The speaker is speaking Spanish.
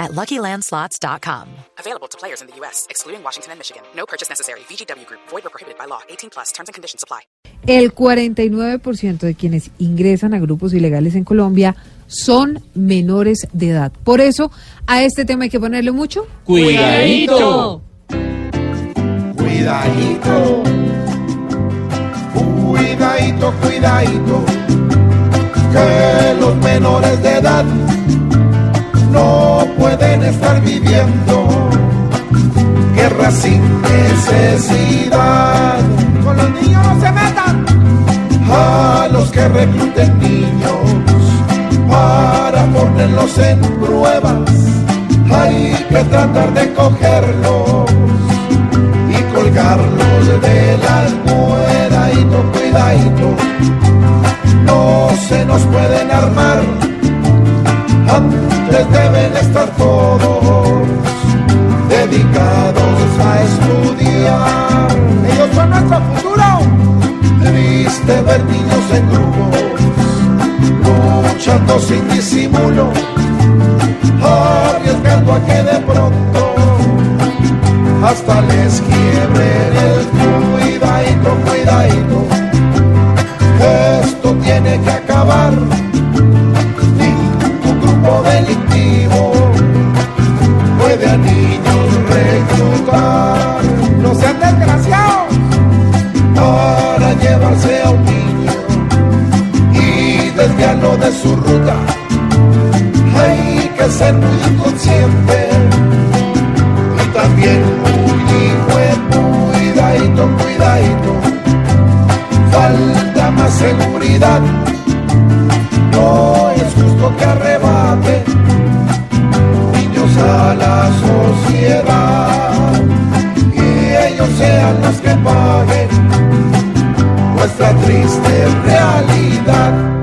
at LuckyLandSlots.com. Available to players in the U.S., excluding Washington and Michigan. No purchase necessary. VGW Group. Void or prohibited by law. 18 plus. Terms and conditions apply. El 49% de quienes ingresan a grupos ilegales en Colombia son menores de edad. Por eso, a este tema hay que ponerle mucho Cuidadito. Cuidadito, cuidadito, cuidadito, que los menores de edad pueden estar viviendo guerra sin necesidad. Con los niños no se metan. A los que recluten niños para ponerlos en pruebas, hay que tratar de cogerlos y colgarlos de la cuidadito, cuidadito. No se nos pueden armar, deben estar todos dedicados a estudiar. Ellos son nuestro futuro. Triste ver niños en grupos, luchando sin disimulo, arriesgando a que de pronto hasta les quiebren el cuidadito, cuidadito. Esto tiene que acabar. Llevarse a un niño y desviarlo de su ruta. Hay que ser muy inconsciente y también muy hijo cuidadito, cuidadito. Falta más seguridad. No es justo que arrebate niños a la sociedad y ellos sean los que paguen nuestra triste realidad.